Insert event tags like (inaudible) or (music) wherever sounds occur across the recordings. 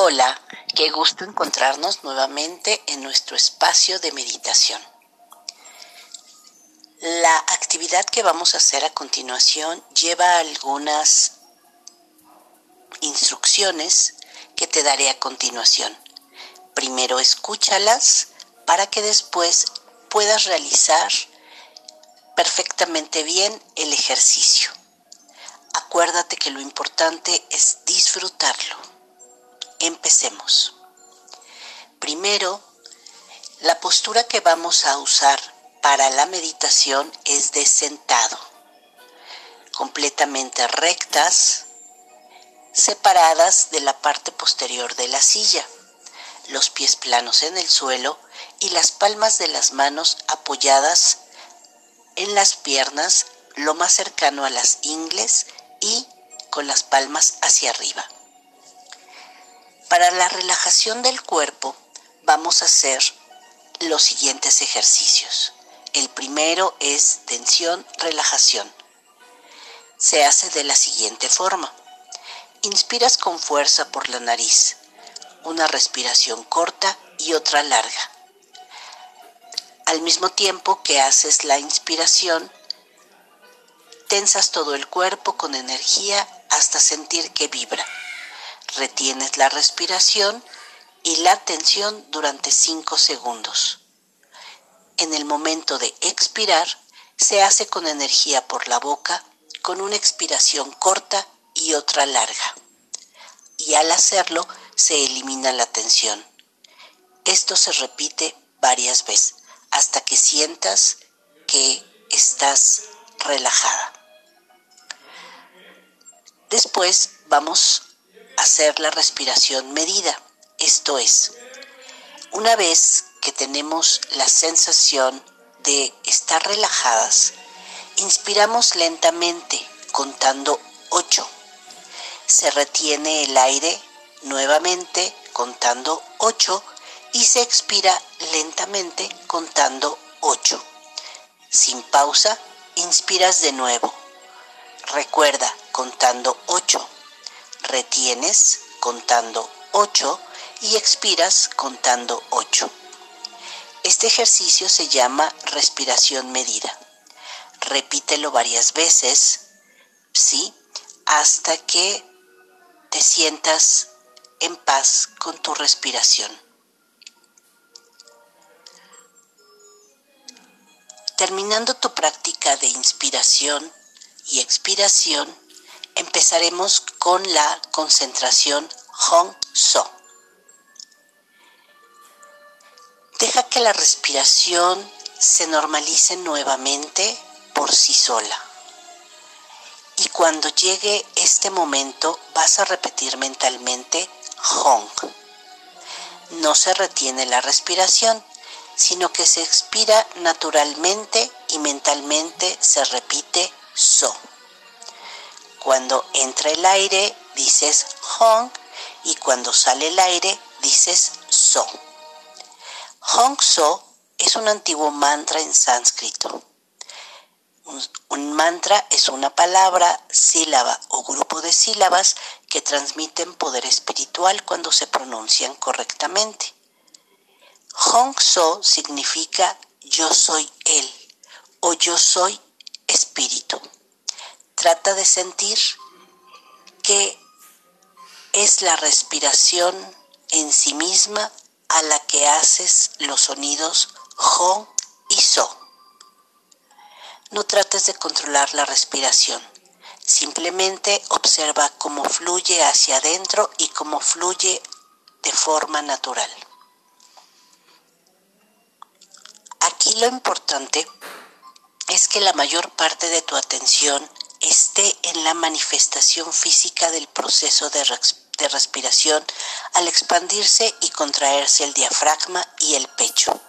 Hola, qué gusto encontrarnos nuevamente en nuestro espacio de meditación. La actividad que vamos a hacer a continuación lleva algunas instrucciones que te daré a continuación. Primero escúchalas para que después puedas realizar perfectamente bien el ejercicio. Acuérdate que lo importante es disfrutarlo. Empecemos. Primero, la postura que vamos a usar para la meditación es de sentado, completamente rectas, separadas de la parte posterior de la silla, los pies planos en el suelo y las palmas de las manos apoyadas en las piernas lo más cercano a las ingles y con las palmas hacia arriba. Para la relajación del cuerpo vamos a hacer los siguientes ejercicios. El primero es tensión, relajación. Se hace de la siguiente forma. Inspiras con fuerza por la nariz, una respiración corta y otra larga. Al mismo tiempo que haces la inspiración, tensas todo el cuerpo con energía hasta sentir que vibra. Retienes la respiración y la tensión durante 5 segundos. En el momento de expirar, se hace con energía por la boca, con una expiración corta y otra larga. Y al hacerlo, se elimina la tensión. Esto se repite varias veces hasta que sientas que estás relajada. Después vamos hacer la respiración medida. Esto es, una vez que tenemos la sensación de estar relajadas, inspiramos lentamente contando 8. Se retiene el aire nuevamente contando 8 y se expira lentamente contando 8. Sin pausa, inspiras de nuevo. Recuerda contando 8. Retienes contando 8 y expiras contando 8. Este ejercicio se llama respiración medida. Repítelo varias veces, ¿sí? Hasta que te sientas en paz con tu respiración. Terminando tu práctica de inspiración y expiración, empezaremos con la concentración Hong So. Deja que la respiración se normalice nuevamente por sí sola. Y cuando llegue este momento vas a repetir mentalmente Hong. No se retiene la respiración, sino que se expira naturalmente y mentalmente se repite So. Cuando entra el aire dices Hong y cuando sale el aire dices So. Hong So es un antiguo mantra en sánscrito. Un, mantra es una palabra, sílaba o grupo de sílabas que transmiten poder espiritual cuando se pronuncian correctamente. Hong So significa yo soy él o yo soy. Trata de sentir que es la respiración en sí misma a la que haces los sonidos Hong y So. No trates de controlar la respiración. Simplemente observa cómo fluye hacia adentro y cómo fluye de forma natural. Aquí lo importante es que la mayor parte de tu atención esté en la manifestación física del proceso de, de respiración al expandirse y contraerse el diafragma y el pecho.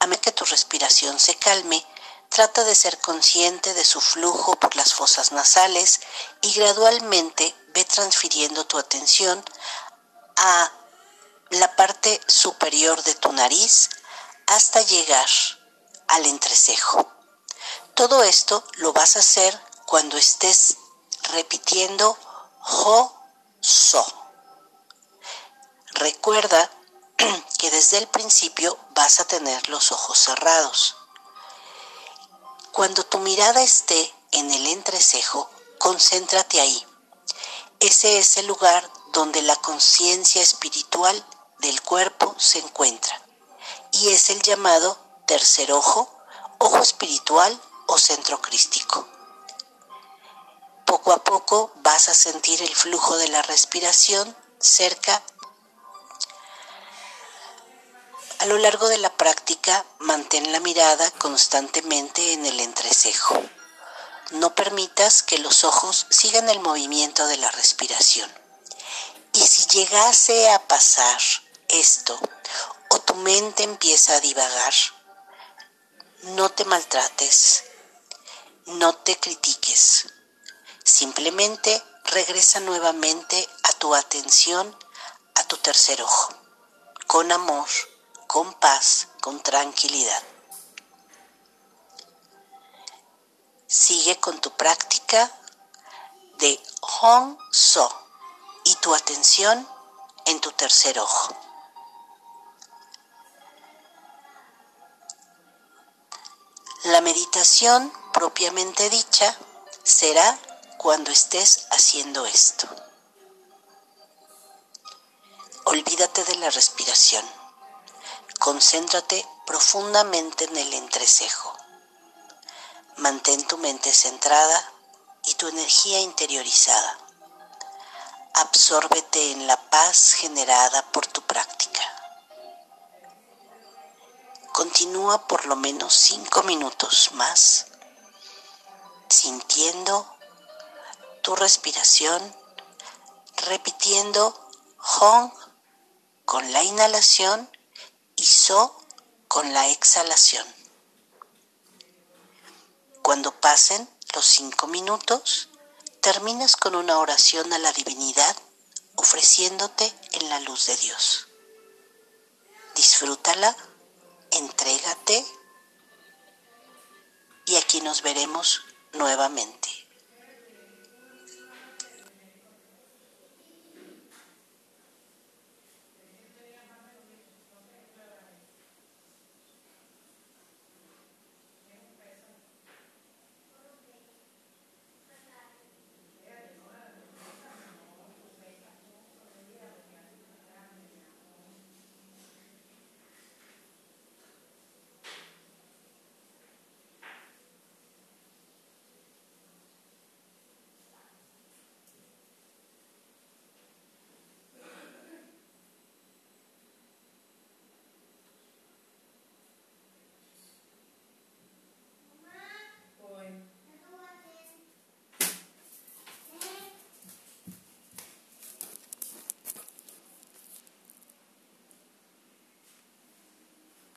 A que tu respiración se calme, trata de ser consciente de su flujo por las fosas nasales y gradualmente ve transfiriendo tu atención a la parte superior de tu nariz hasta llegar al entrecejo. Todo esto lo vas a hacer cuando estés repitiendo ho so. Recuerda (clears throat) que desde el principio vas a tener los ojos cerrados. Cuando tu mirada esté en el entrecejo, concéntrate ahí. Ese es el lugar donde la conciencia espiritual del cuerpo se encuentra y es el llamado tercer ojo, ojo espiritual o centro crístico. Poco a poco vas a sentir el flujo de la respiración cerca. A lo largo de la práctica, mantén la mirada constantemente en el entrecejo. No permitas que los ojos sigan el movimiento de la respiración. Y si llegase a pasar esto o tu mente empieza a divagar, no te maltrates, no te critiques. Simplemente regresa nuevamente a tu atención, a tu tercer ojo, con amor, con paz, con tranquilidad. Sigue con tu práctica de Hong So y tu atención en tu tercer ojo. La meditación propiamente dicha será cuando estés haciendo esto. Olvídate de la respiración. Concéntrate profundamente en el entrecejo. Mantén tu mente centrada y tu energía interiorizada. Absórbete en la paz generada por tu práctica. Continúa por lo menos cinco minutos más, sintiendo tu respiración, repitiendo Hong con la inhalación y So con la exhalación. Cuando pasen los cinco minutos, terminas con una oración a la divinidad ofreciéndote en la luz de Dios. Disfrútala entrégate y aquí nos veremos nuevamente.